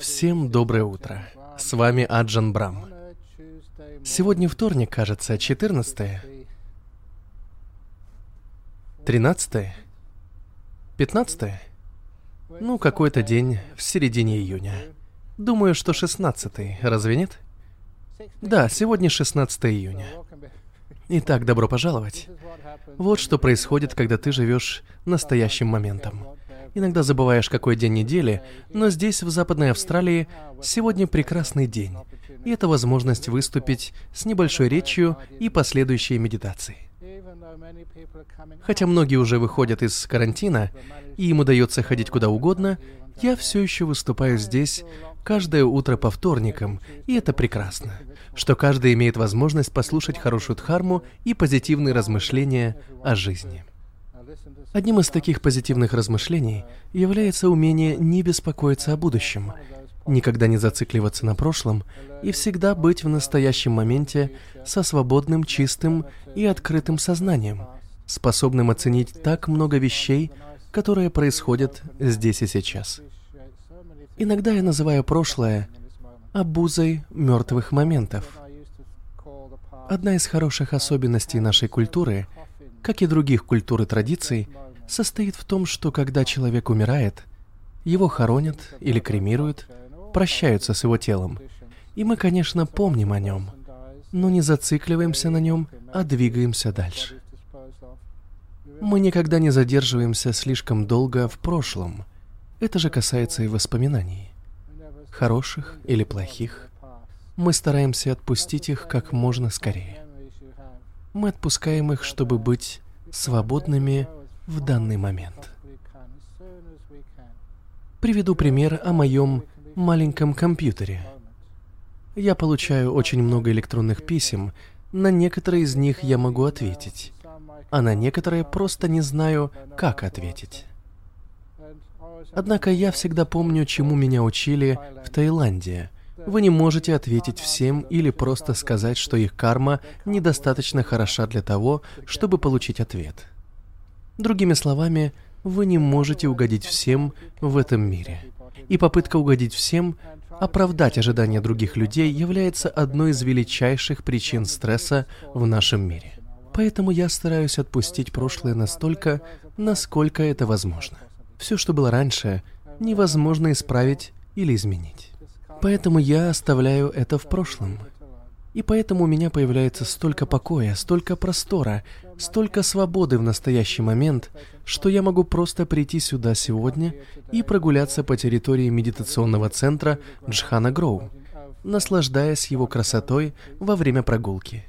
Всем доброе утро. С вами Аджан Брам. Сегодня вторник, кажется, 14 13 15 Ну, какой-то день в середине июня. Думаю, что 16 разве нет? Да, сегодня 16 июня. Итак, добро пожаловать. Вот что происходит, когда ты живешь настоящим моментом. Иногда забываешь, какой день недели, но здесь, в Западной Австралии, сегодня прекрасный день. И это возможность выступить с небольшой речью и последующей медитацией. Хотя многие уже выходят из карантина, и им удается ходить куда угодно, я все еще выступаю здесь каждое утро по вторникам, и это прекрасно, что каждый имеет возможность послушать хорошую дхарму и позитивные размышления о жизни. Одним из таких позитивных размышлений является умение не беспокоиться о будущем, никогда не зацикливаться на прошлом и всегда быть в настоящем моменте со свободным, чистым и открытым сознанием, способным оценить так много вещей, которые происходят здесь и сейчас. Иногда я называю прошлое обузой мертвых моментов. Одна из хороших особенностей нашей культуры – как и других культур и традиций, состоит в том, что когда человек умирает, его хоронят или кремируют, прощаются с его телом. И мы, конечно, помним о нем, но не зацикливаемся на нем, а двигаемся дальше. Мы никогда не задерживаемся слишком долго в прошлом. Это же касается и воспоминаний. Хороших или плохих. Мы стараемся отпустить их как можно скорее. Мы отпускаем их, чтобы быть свободными в данный момент. Приведу пример о моем маленьком компьютере. Я получаю очень много электронных писем, на некоторые из них я могу ответить, а на некоторые просто не знаю, как ответить. Однако я всегда помню, чему меня учили в Таиланде – вы не можете ответить всем или просто сказать, что их карма недостаточно хороша для того, чтобы получить ответ. Другими словами, вы не можете угодить всем в этом мире. И попытка угодить всем, оправдать ожидания других людей является одной из величайших причин стресса в нашем мире. Поэтому я стараюсь отпустить прошлое настолько, насколько это возможно. Все, что было раньше, невозможно исправить или изменить. Поэтому я оставляю это в прошлом. И поэтому у меня появляется столько покоя, столько простора, столько свободы в настоящий момент, что я могу просто прийти сюда сегодня и прогуляться по территории медитационного центра Джхана Гроу, наслаждаясь его красотой во время прогулки.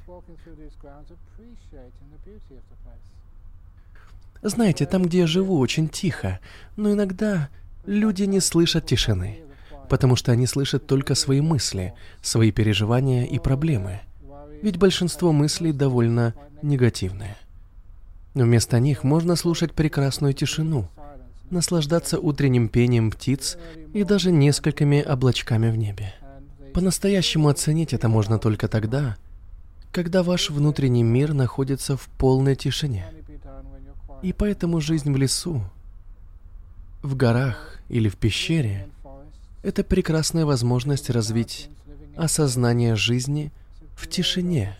Знаете, там, где я живу, очень тихо, но иногда люди не слышат тишины потому что они слышат только свои мысли, свои переживания и проблемы. Ведь большинство мыслей довольно негативные. Вместо них можно слушать прекрасную тишину, наслаждаться утренним пением птиц и даже несколькими облачками в небе. По-настоящему оценить это можно только тогда, когда ваш внутренний мир находится в полной тишине. И поэтому жизнь в лесу, в горах или в пещере это прекрасная возможность развить осознание жизни в тишине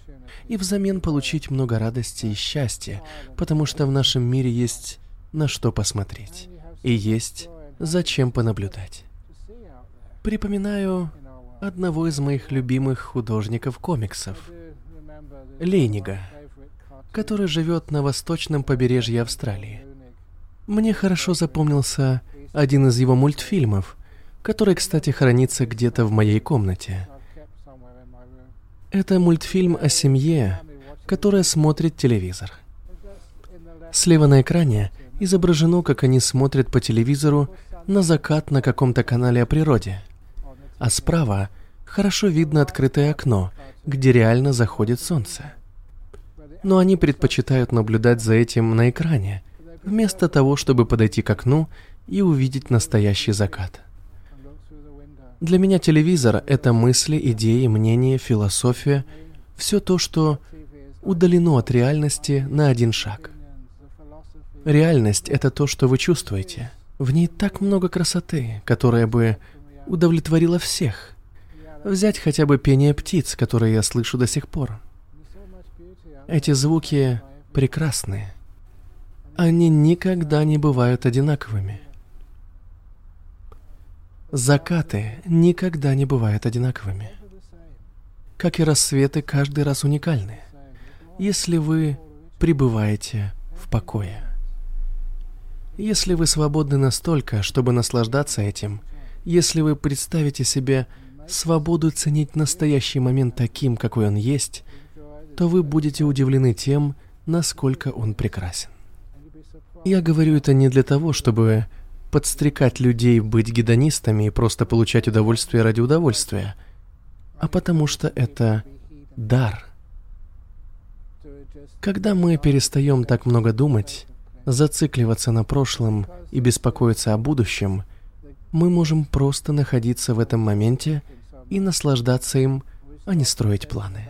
и взамен получить много радости и счастья, потому что в нашем мире есть на что посмотреть и есть зачем понаблюдать. Припоминаю одного из моих любимых художников комиксов, Лейнига, который живет на восточном побережье Австралии. Мне хорошо запомнился один из его мультфильмов – который, кстати, хранится где-то в моей комнате. Это мультфильм о семье, которая смотрит телевизор. Слева на экране изображено, как они смотрят по телевизору на закат на каком-то канале о природе. А справа хорошо видно открытое окно, где реально заходит солнце. Но они предпочитают наблюдать за этим на экране, вместо того, чтобы подойти к окну и увидеть настоящий закат. Для меня телевизор — это мысли, идеи, мнения, философия, все то, что удалено от реальности на один шаг. Реальность — это то, что вы чувствуете. В ней так много красоты, которая бы удовлетворила всех. Взять хотя бы пение птиц, которые я слышу до сих пор. Эти звуки прекрасны. Они никогда не бывают одинаковыми. Закаты никогда не бывают одинаковыми. Как и рассветы, каждый раз уникальны. Если вы пребываете в покое. Если вы свободны настолько, чтобы наслаждаться этим, если вы представите себе свободу ценить настоящий момент таким, какой он есть, то вы будете удивлены тем, насколько он прекрасен. Я говорю это не для того, чтобы подстрекать людей быть гедонистами и просто получать удовольствие ради удовольствия, а потому что это дар. Когда мы перестаем так много думать, зацикливаться на прошлом и беспокоиться о будущем, мы можем просто находиться в этом моменте и наслаждаться им, а не строить планы.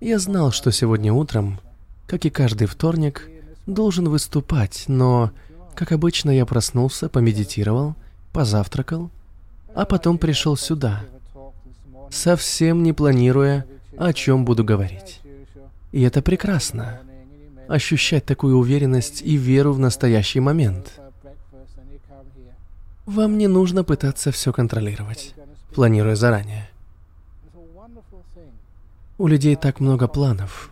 Я знал, что сегодня утром, как и каждый вторник, должен выступать, но, как обычно, я проснулся, помедитировал, позавтракал, а потом пришел сюда, совсем не планируя, о чем буду говорить. И это прекрасно ощущать такую уверенность и веру в настоящий момент. Вам не нужно пытаться все контролировать, планируя заранее. У людей так много планов.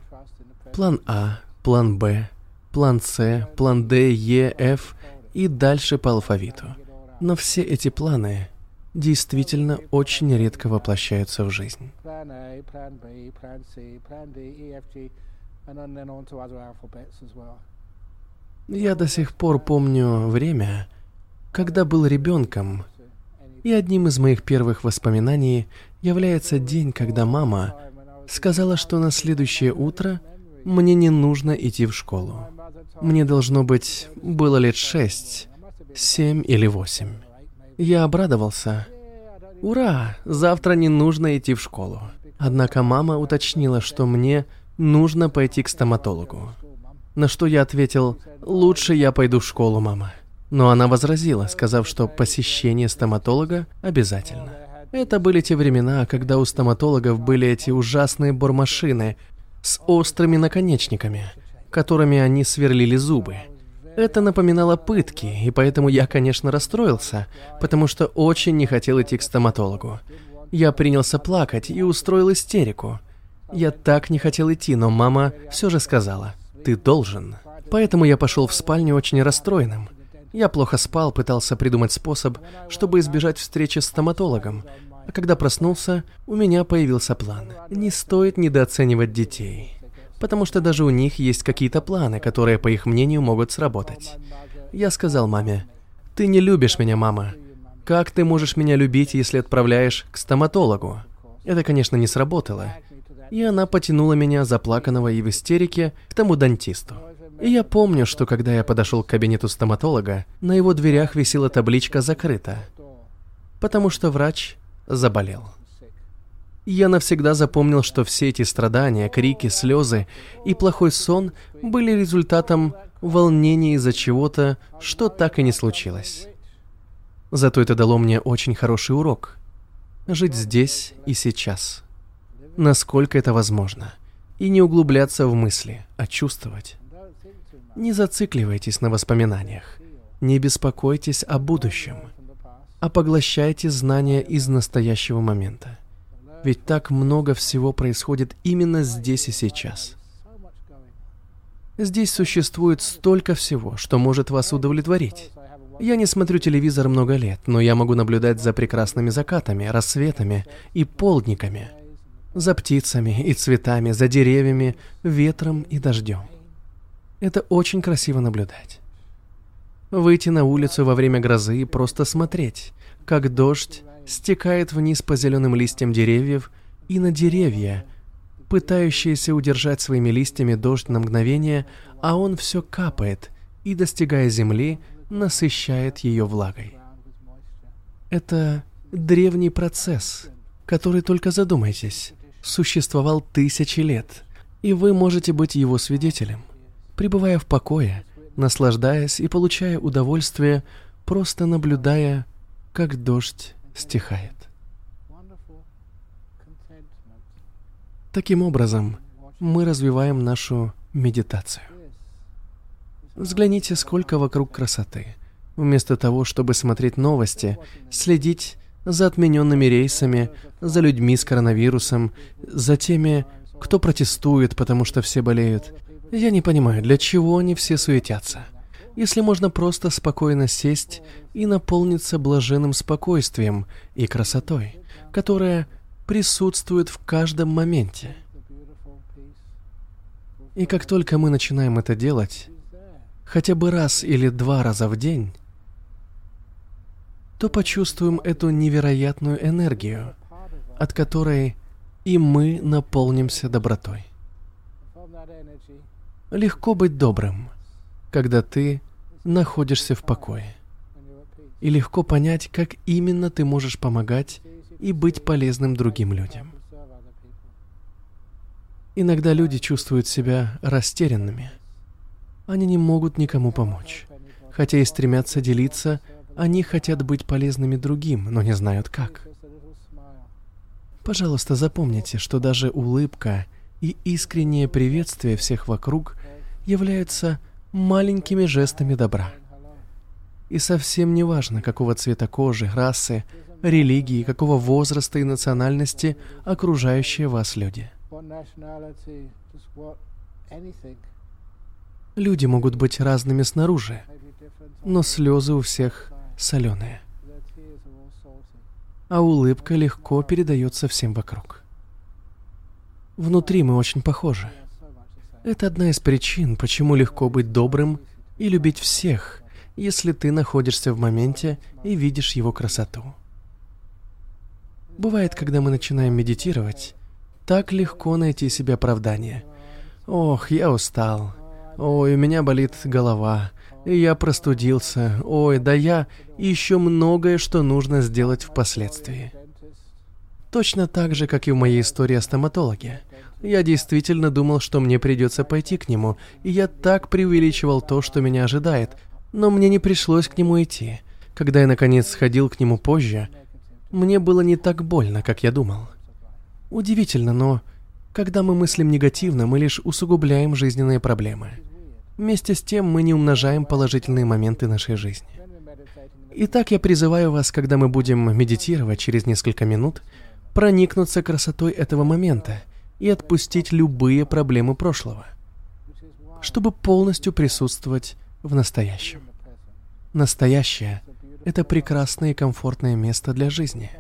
План А, план Б, план С, план Д, Е, Ф и дальше по алфавиту. Но все эти планы действительно очень редко воплощаются в жизнь. Я до сих пор помню время, когда был ребенком, и одним из моих первых воспоминаний является день, когда мама сказала, что на следующее утро мне не нужно идти в школу. Мне должно быть было лет шесть, семь или восемь. Я обрадовался. Ура! Завтра не нужно идти в школу. Однако мама уточнила, что мне нужно пойти к стоматологу. На что я ответил, лучше я пойду в школу, мама. Но она возразила, сказав, что посещение стоматолога обязательно. Это были те времена, когда у стоматологов были эти ужасные бормашины с острыми наконечниками, которыми они сверлили зубы. Это напоминало пытки, и поэтому я, конечно, расстроился, потому что очень не хотел идти к стоматологу. Я принялся плакать и устроил истерику – я так не хотел идти, но мама все же сказала, ты должен. Поэтому я пошел в спальню очень расстроенным. Я плохо спал, пытался придумать способ, чтобы избежать встречи с стоматологом. А когда проснулся, у меня появился план. Не стоит недооценивать детей. Потому что даже у них есть какие-то планы, которые, по их мнению, могут сработать. Я сказал маме, «Ты не любишь меня, мама. Как ты можешь меня любить, если отправляешь к стоматологу?» Это, конечно, не сработало и она потянула меня, заплаканного и в истерике, к тому дантисту. И я помню, что когда я подошел к кабинету стоматолога, на его дверях висела табличка «Закрыто», потому что врач заболел. Я навсегда запомнил, что все эти страдания, крики, слезы и плохой сон были результатом волнения из-за чего-то, что так и не случилось. Зато это дало мне очень хороший урок. Жить здесь и сейчас насколько это возможно, и не углубляться в мысли, а чувствовать. Не зацикливайтесь на воспоминаниях, не беспокойтесь о будущем, а поглощайте знания из настоящего момента. Ведь так много всего происходит именно здесь и сейчас. Здесь существует столько всего, что может вас удовлетворить. Я не смотрю телевизор много лет, но я могу наблюдать за прекрасными закатами, рассветами и полдниками – за птицами и цветами, за деревьями, ветром и дождем. Это очень красиво наблюдать. Выйти на улицу во время грозы и просто смотреть, как дождь стекает вниз по зеленым листьям деревьев и на деревья, пытающиеся удержать своими листьями дождь на мгновение, а он все капает и, достигая земли, насыщает ее влагой. Это древний процесс, который, только задумайтесь, существовал тысячи лет, и вы можете быть его свидетелем. Пребывая в покое, наслаждаясь и получая удовольствие, просто наблюдая, как дождь стихает. Таким образом, мы развиваем нашу медитацию. Взгляните, сколько вокруг красоты. Вместо того, чтобы смотреть новости, следить за отмененными рейсами, за людьми с коронавирусом, за теми, кто протестует, потому что все болеют. Я не понимаю, для чего они все суетятся. Если можно просто спокойно сесть и наполниться блаженным спокойствием и красотой, которая присутствует в каждом моменте. И как только мы начинаем это делать, хотя бы раз или два раза в день, то почувствуем эту невероятную энергию, от которой и мы наполнимся добротой. Легко быть добрым, когда ты находишься в покое. И легко понять, как именно ты можешь помогать и быть полезным другим людям. Иногда люди чувствуют себя растерянными. Они не могут никому помочь. Хотя и стремятся делиться они хотят быть полезными другим, но не знают как. Пожалуйста, запомните, что даже улыбка и искреннее приветствие всех вокруг являются маленькими жестами добра. И совсем не важно, какого цвета кожи, расы, религии, какого возраста и национальности окружающие вас люди. Люди могут быть разными снаружи, но слезы у всех соленые. А улыбка легко передается всем вокруг. Внутри мы очень похожи. Это одна из причин, почему легко быть добрым и любить всех, если ты находишься в моменте и видишь его красоту. Бывает, когда мы начинаем медитировать, так легко найти себе оправдание. Ох, я устал. Ой, у меня болит голова. Я простудился. Ой, да я... И еще многое, что нужно сделать впоследствии. Точно так же, как и в моей истории о стоматологе. Я действительно думал, что мне придется пойти к нему, и я так преувеличивал то, что меня ожидает, но мне не пришлось к нему идти. Когда я, наконец, сходил к нему позже, мне было не так больно, как я думал. Удивительно, но когда мы мыслим негативно, мы лишь усугубляем жизненные проблемы. Вместе с тем мы не умножаем положительные моменты нашей жизни. Итак, я призываю вас, когда мы будем медитировать через несколько минут, проникнуться красотой этого момента и отпустить любые проблемы прошлого, чтобы полностью присутствовать в настоящем. Настоящее — это прекрасное и комфортное место для жизни.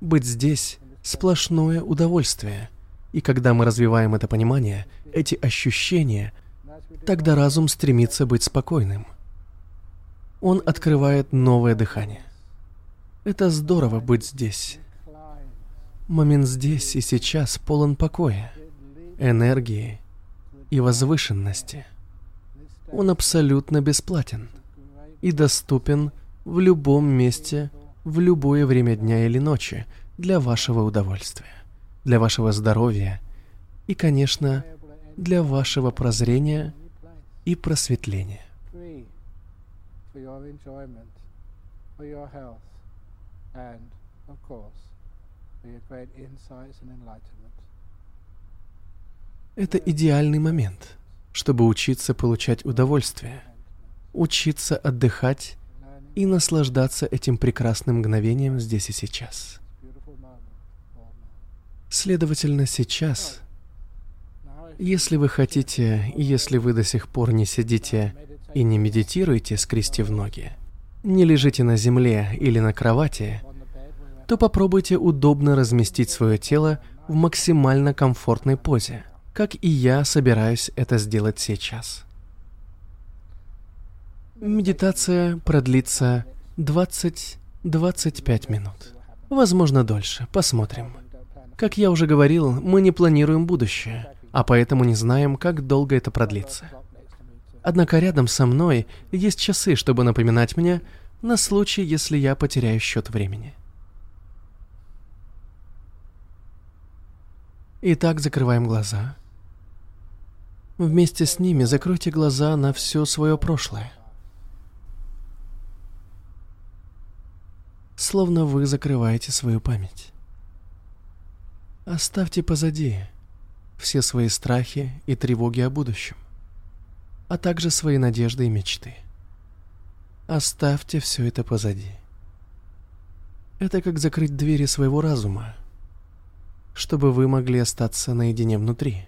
Быть здесь — сплошное удовольствие. И когда мы развиваем это понимание, эти ощущения — тогда разум стремится быть спокойным. Он открывает новое дыхание. Это здорово быть здесь. Момент здесь и сейчас полон покоя, энергии и возвышенности. Он абсолютно бесплатен и доступен в любом месте, в любое время дня или ночи для вашего удовольствия, для вашего здоровья и, конечно, для вашего прозрения и просветления. Это идеальный момент, чтобы учиться получать удовольствие, учиться отдыхать и наслаждаться этим прекрасным мгновением здесь и сейчас. Следовательно, сейчас если вы хотите, если вы до сих пор не сидите и не медитируете, скрестив ноги, не лежите на земле или на кровати, то попробуйте удобно разместить свое тело в максимально комфортной позе, как и я собираюсь это сделать сейчас. Медитация продлится 20-25 минут. Возможно, дольше. Посмотрим. Как я уже говорил, мы не планируем будущее а поэтому не знаем, как долго это продлится. Однако рядом со мной есть часы, чтобы напоминать мне на случай, если я потеряю счет времени. Итак, закрываем глаза. Вместе с ними закройте глаза на все свое прошлое. Словно вы закрываете свою память. Оставьте позади все свои страхи и тревоги о будущем, а также свои надежды и мечты. Оставьте все это позади. Это как закрыть двери своего разума, чтобы вы могли остаться наедине внутри.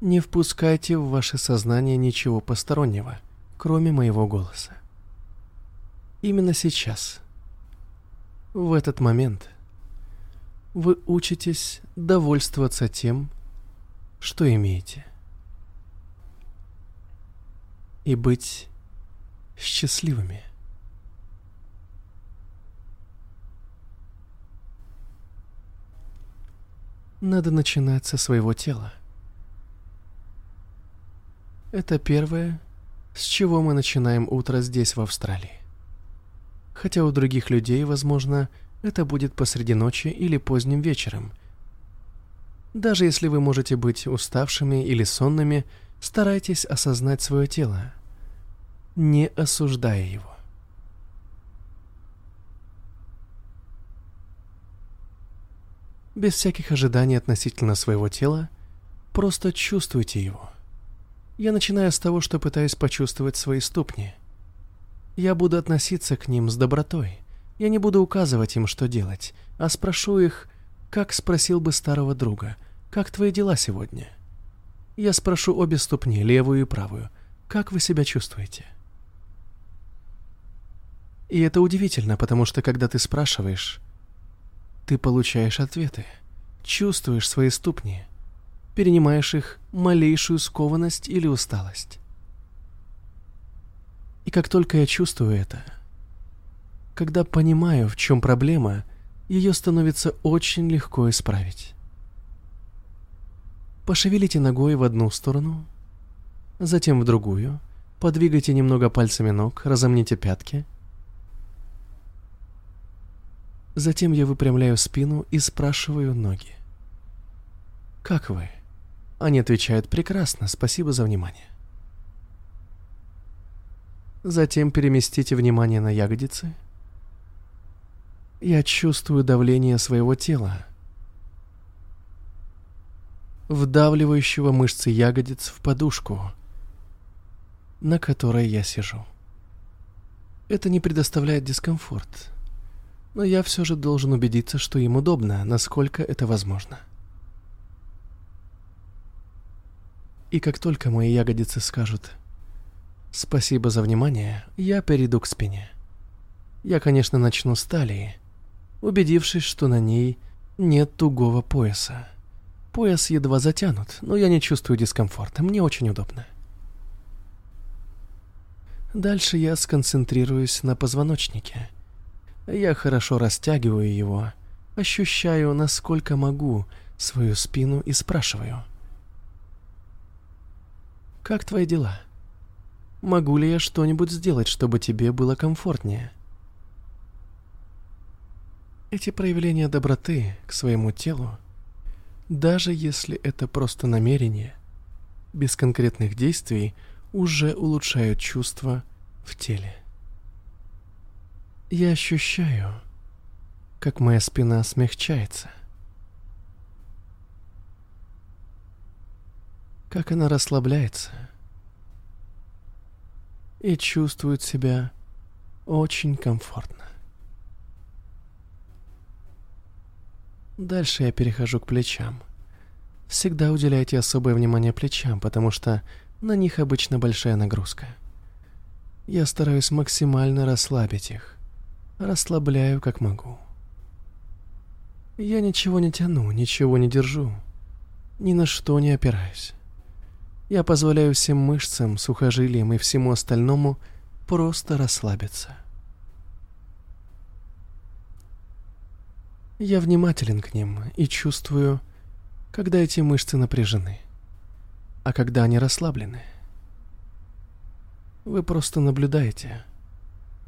Не впускайте в ваше сознание ничего постороннего, кроме моего голоса. Именно сейчас, в этот момент, вы учитесь довольствоваться тем, что имеете, и быть счастливыми. Надо начинать со своего тела. Это первое, с чего мы начинаем утро здесь, в Австралии. Хотя у других людей, возможно, это будет посреди ночи или поздним вечером. Даже если вы можете быть уставшими или сонными, старайтесь осознать свое тело, не осуждая его. Без всяких ожиданий относительно своего тела, просто чувствуйте его – я начинаю с того, что пытаюсь почувствовать свои ступни. Я буду относиться к ним с добротой. Я не буду указывать им, что делать, а спрошу их, как спросил бы старого друга, «Как твои дела сегодня?» Я спрошу обе ступни, левую и правую, «Как вы себя чувствуете?» И это удивительно, потому что когда ты спрашиваешь, ты получаешь ответы, чувствуешь свои ступни – перенимаешь их малейшую скованность или усталость. И как только я чувствую это, когда понимаю, в чем проблема, ее становится очень легко исправить. Пошевелите ногой в одну сторону, затем в другую, подвигайте немного пальцами ног, разомните пятки. Затем я выпрямляю спину и спрашиваю ноги. «Как вы?» Они отвечают «Прекрасно, спасибо за внимание». Затем переместите внимание на ягодицы. Я чувствую давление своего тела, вдавливающего мышцы ягодиц в подушку, на которой я сижу. Это не предоставляет дискомфорт, но я все же должен убедиться, что им удобно, насколько это возможно. И как только мои ягодицы скажут «Спасибо за внимание», я перейду к спине. Я, конечно, начну с талии, убедившись, что на ней нет тугого пояса. Пояс едва затянут, но я не чувствую дискомфорта, мне очень удобно. Дальше я сконцентрируюсь на позвоночнике. Я хорошо растягиваю его, ощущаю, насколько могу, свою спину и спрашиваю – как твои дела? Могу ли я что-нибудь сделать, чтобы тебе было комфортнее? Эти проявления доброты к своему телу, даже если это просто намерение, без конкретных действий, уже улучшают чувства в теле. Я ощущаю, как моя спина смягчается. как она расслабляется и чувствует себя очень комфортно. Дальше я перехожу к плечам. Всегда уделяйте особое внимание плечам, потому что на них обычно большая нагрузка. Я стараюсь максимально расслабить их. Расслабляю как могу. Я ничего не тяну, ничего не держу. Ни на что не опираюсь. Я позволяю всем мышцам, сухожилиям и всему остальному просто расслабиться. Я внимателен к ним и чувствую, когда эти мышцы напряжены, а когда они расслаблены. Вы просто наблюдаете,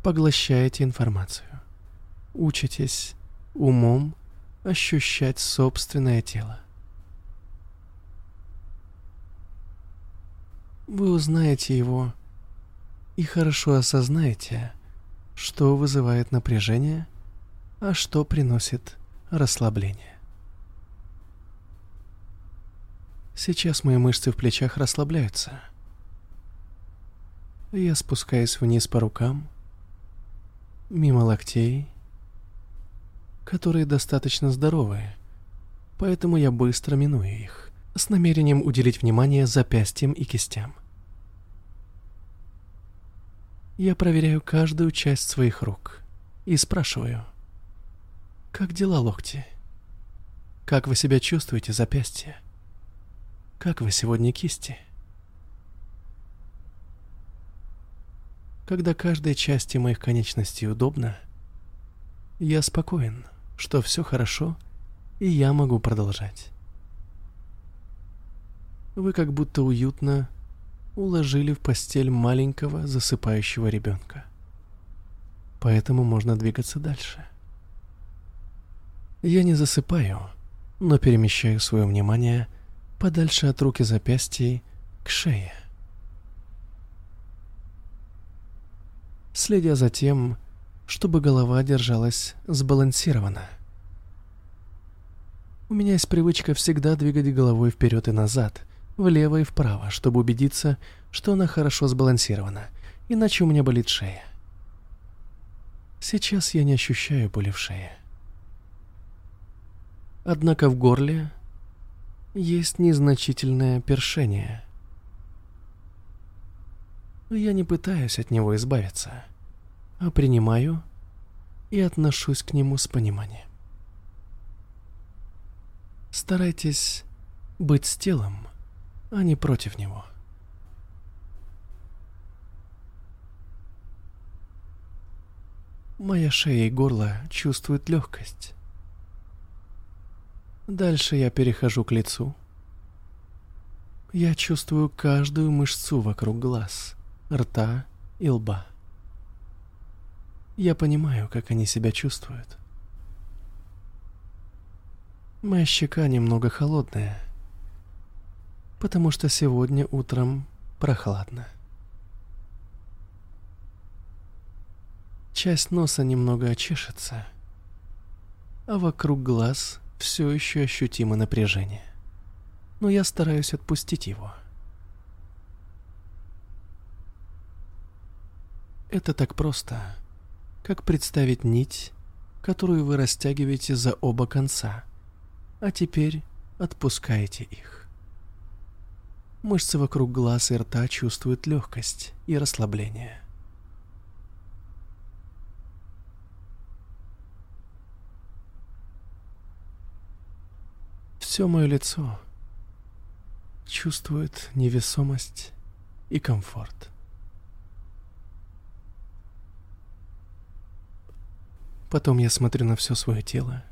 поглощаете информацию, учитесь умом ощущать собственное тело. вы узнаете его и хорошо осознаете, что вызывает напряжение, а что приносит расслабление. Сейчас мои мышцы в плечах расслабляются. Я спускаюсь вниз по рукам, мимо локтей, которые достаточно здоровые, поэтому я быстро миную их, с намерением уделить внимание запястьям и кистям. Я проверяю каждую часть своих рук и спрашиваю, как дела, локти? Как вы себя чувствуете, запястья? Как вы сегодня, кисти? Когда каждой части моих конечностей удобно, я спокоен, что все хорошо, и я могу продолжать. Вы как будто уютно уложили в постель маленького засыпающего ребенка. Поэтому можно двигаться дальше. Я не засыпаю, но перемещаю свое внимание подальше от рук и запястий к шее. Следя за тем, чтобы голова держалась сбалансированно. У меня есть привычка всегда двигать головой вперед и назад, влево и вправо, чтобы убедиться, что она хорошо сбалансирована, иначе у меня болит шея. Сейчас я не ощущаю боли в шее. Однако в горле есть незначительное першение – я не пытаюсь от него избавиться, а принимаю и отношусь к нему с пониманием. Старайтесь быть с телом, а не против него. Моя шея и горло чувствуют легкость. Дальше я перехожу к лицу. Я чувствую каждую мышцу вокруг глаз — рта и лба. Я понимаю, как они себя чувствуют. Моя щека немного холодная, потому что сегодня утром прохладно. Часть носа немного очешется, а вокруг глаз все еще ощутимо напряжение. Но я стараюсь отпустить его. Это так просто, как представить нить, которую вы растягиваете за оба конца, а теперь отпускаете их. Мышцы вокруг глаз и рта чувствуют легкость и расслабление. Все мое лицо чувствует невесомость и комфорт. Потом я смотрю на все свое тело,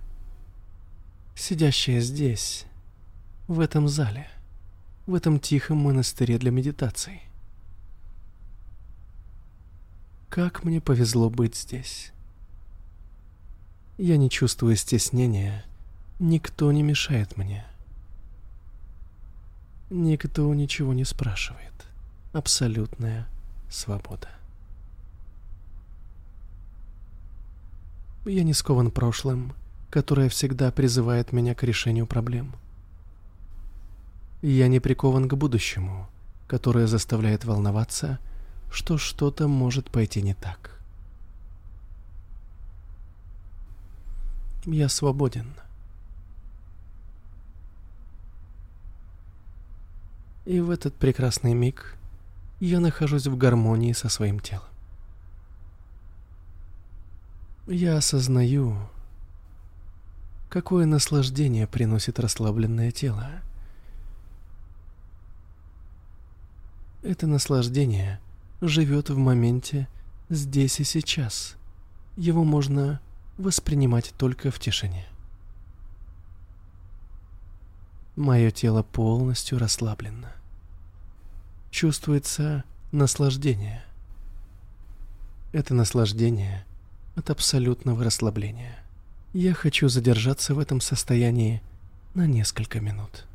сидящее здесь, в этом зале, в этом тихом монастыре для медитации. Как мне повезло быть здесь. Я не чувствую стеснения, никто не мешает мне. Никто ничего не спрашивает. Абсолютная свобода. Я не скован прошлым, которое всегда призывает меня к решению проблем. Я не прикован к будущему, которое заставляет волноваться, что что-то может пойти не так. Я свободен. И в этот прекрасный миг я нахожусь в гармонии со своим телом. Я осознаю, какое наслаждение приносит расслабленное тело. Это наслаждение живет в моменте здесь и сейчас. Его можно воспринимать только в тишине. Мое тело полностью расслаблено. Чувствуется наслаждение. Это наслаждение от абсолютного расслабления. Я хочу задержаться в этом состоянии на несколько минут.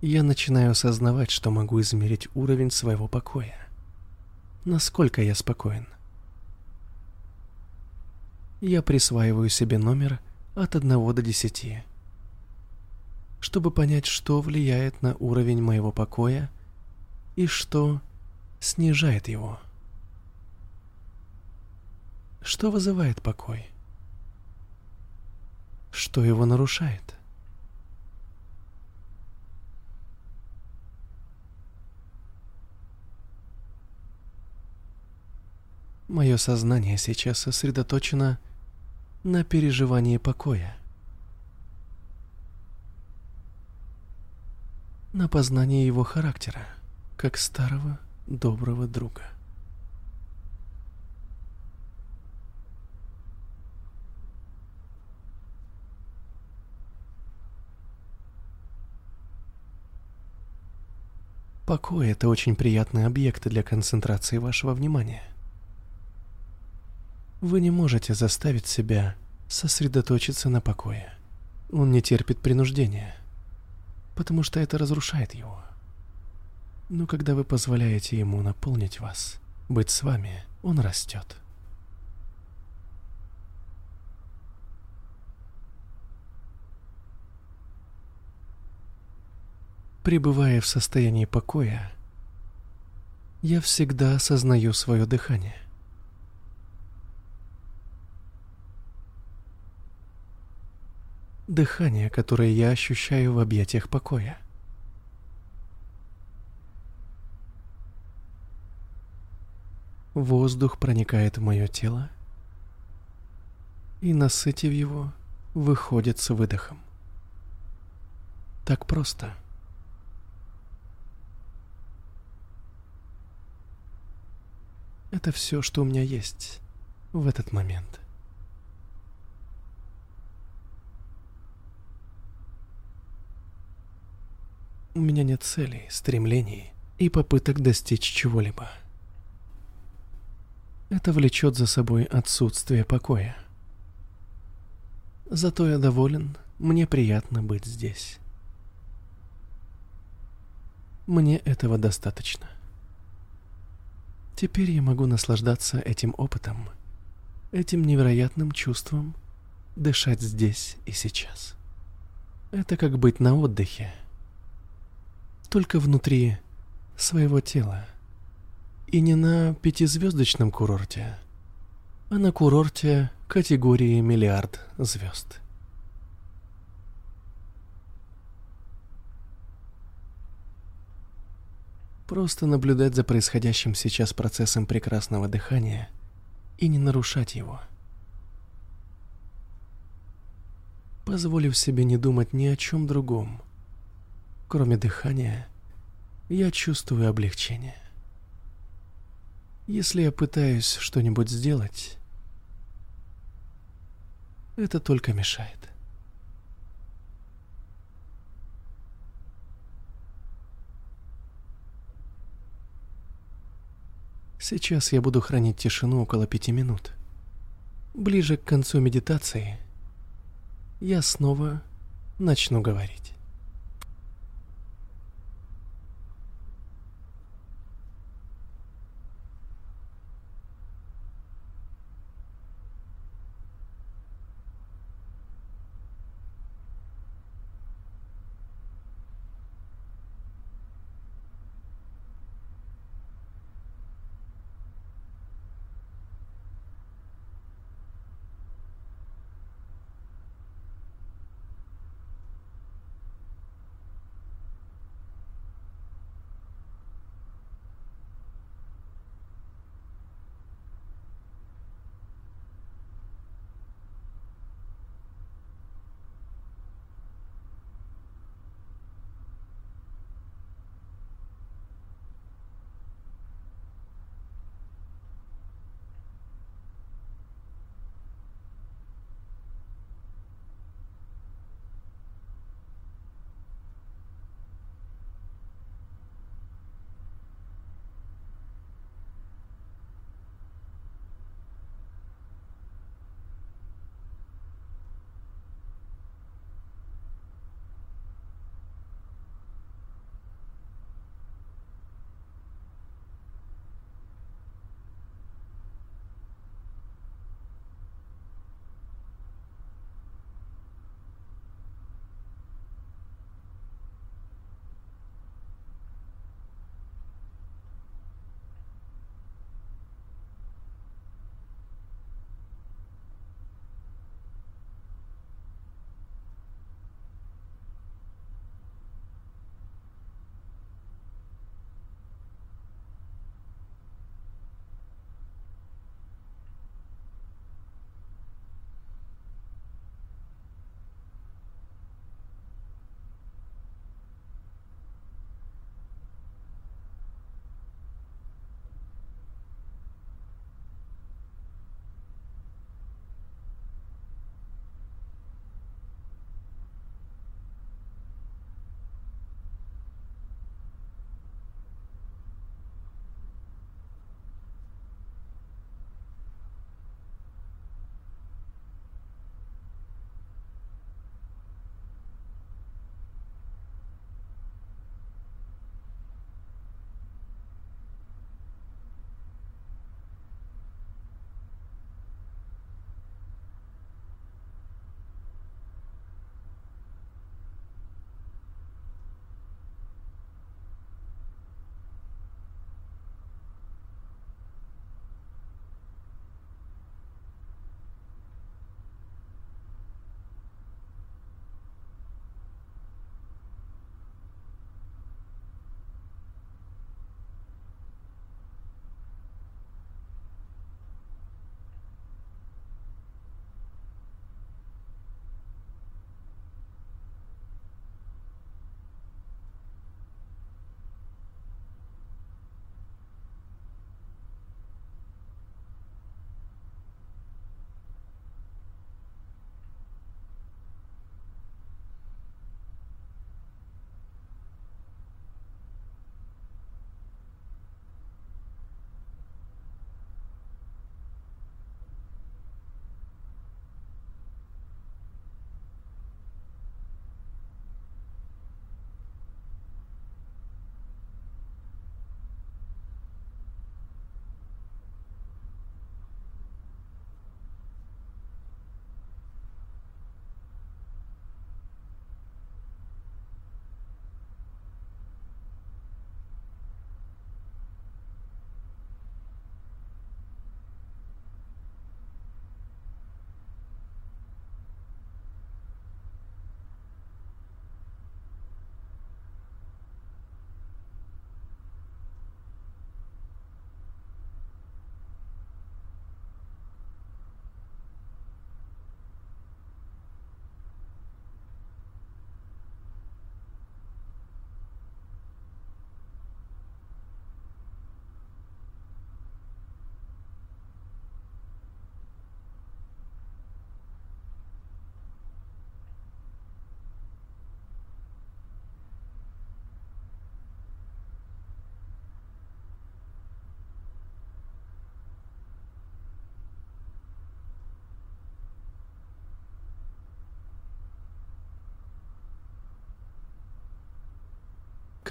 Я начинаю осознавать, что могу измерить уровень своего покоя. Насколько я спокоен. Я присваиваю себе номер от 1 до 10, чтобы понять, что влияет на уровень моего покоя и что снижает его. Что вызывает покой? Что его нарушает? Мое сознание сейчас сосредоточено на переживании покоя, на познании его характера, как старого доброго друга. Покой – это очень приятный объект для концентрации вашего внимания. Вы не можете заставить себя сосредоточиться на покое. Он не терпит принуждения, потому что это разрушает его. Но когда вы позволяете ему наполнить вас, быть с вами, он растет. Пребывая в состоянии покоя, я всегда осознаю свое дыхание. Дыхание, которое я ощущаю в объятиях покоя. Воздух проникает в мое тело и, насытив его, выходит с выдохом. Так просто. Это все, что у меня есть в этот момент. У меня нет целей, стремлений и попыток достичь чего-либо. Это влечет за собой отсутствие покоя. Зато я доволен, мне приятно быть здесь. Мне этого достаточно. Теперь я могу наслаждаться этим опытом, этим невероятным чувством, дышать здесь и сейчас. Это как быть на отдыхе, только внутри своего тела. И не на пятизвездочном курорте, а на курорте категории миллиард звезд. Просто наблюдать за происходящим сейчас процессом прекрасного дыхания и не нарушать его. Позволив себе не думать ни о чем другом, кроме дыхания, я чувствую облегчение. Если я пытаюсь что-нибудь сделать, это только мешает. Сейчас я буду хранить тишину около пяти минут. Ближе к концу медитации я снова начну говорить.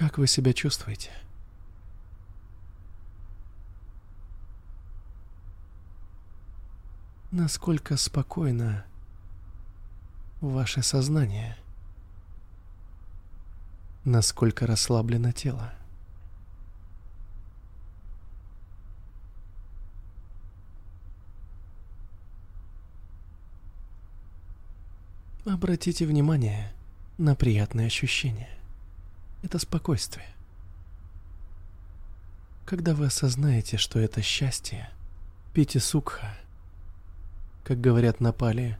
Как вы себя чувствуете? Насколько спокойно ваше сознание? Насколько расслаблено тело? Обратите внимание на приятные ощущения. Это спокойствие. Когда вы осознаете, что это счастье, пите сукха, как говорят на Пали,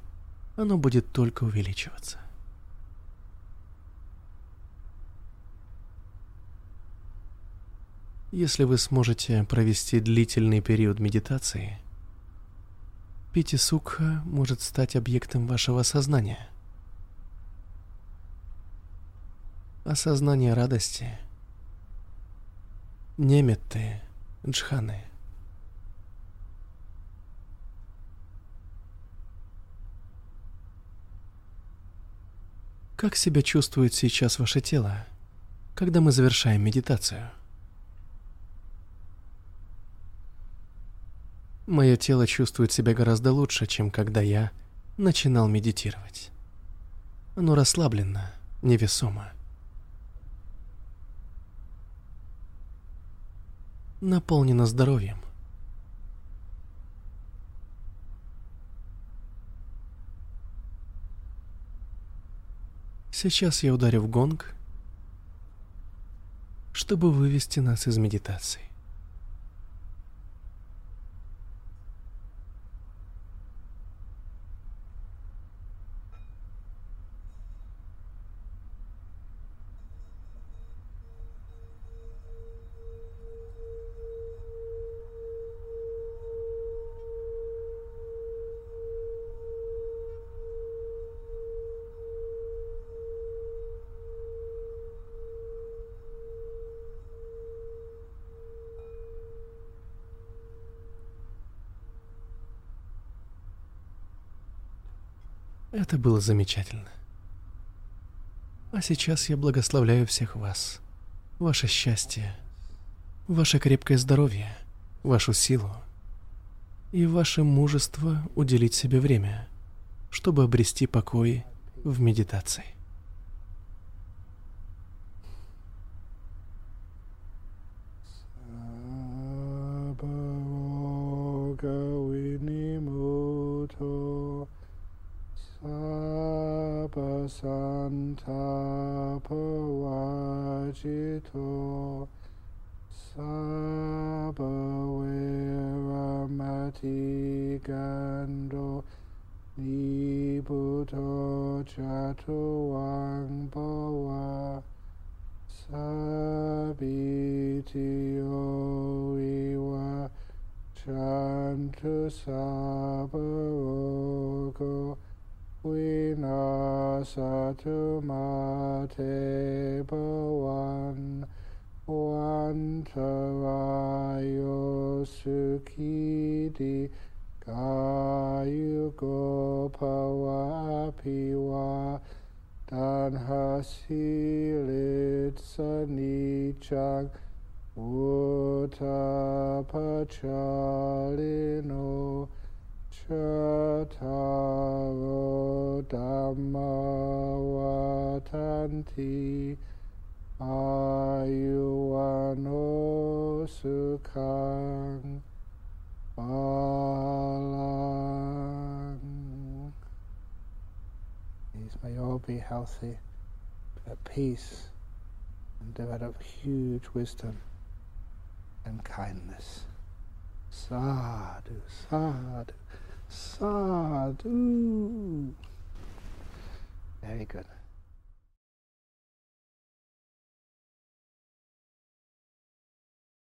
оно будет только увеличиваться. Если вы сможете провести длительный период медитации – Пити Сукха может стать объектом вашего сознания. Осознание радости. Неметты, джханы. Как себя чувствует сейчас ваше тело, когда мы завершаем медитацию? Мое тело чувствует себя гораздо лучше, чем когда я начинал медитировать. Оно расслаблено, невесомо. Наполнено здоровьем. Сейчас я ударю в гонг, чтобы вывести нас из медитации. Это было замечательно. А сейчас я благословляю всех вас, ваше счастье, ваше крепкое здоровье, вашу силу и ваше мужество уделить себе время, чтобы обрести покой в медитации. Saito Sabawiramati Gando Nibuto Chatuang Boa Sabitio Iwa Chantu Sabaroko Wina Satumate Bhavan Wantarayo Sukhidi Kayu Gopawapiwa Dhanhasilit Sanichang Uttapachalino Chataro Dhammawatanti Ayuano Sukhang Balang Please may all be healthy, at peace, and develop huge wisdom and kindness. Sadhu, sadhu. Sadhu. Very good.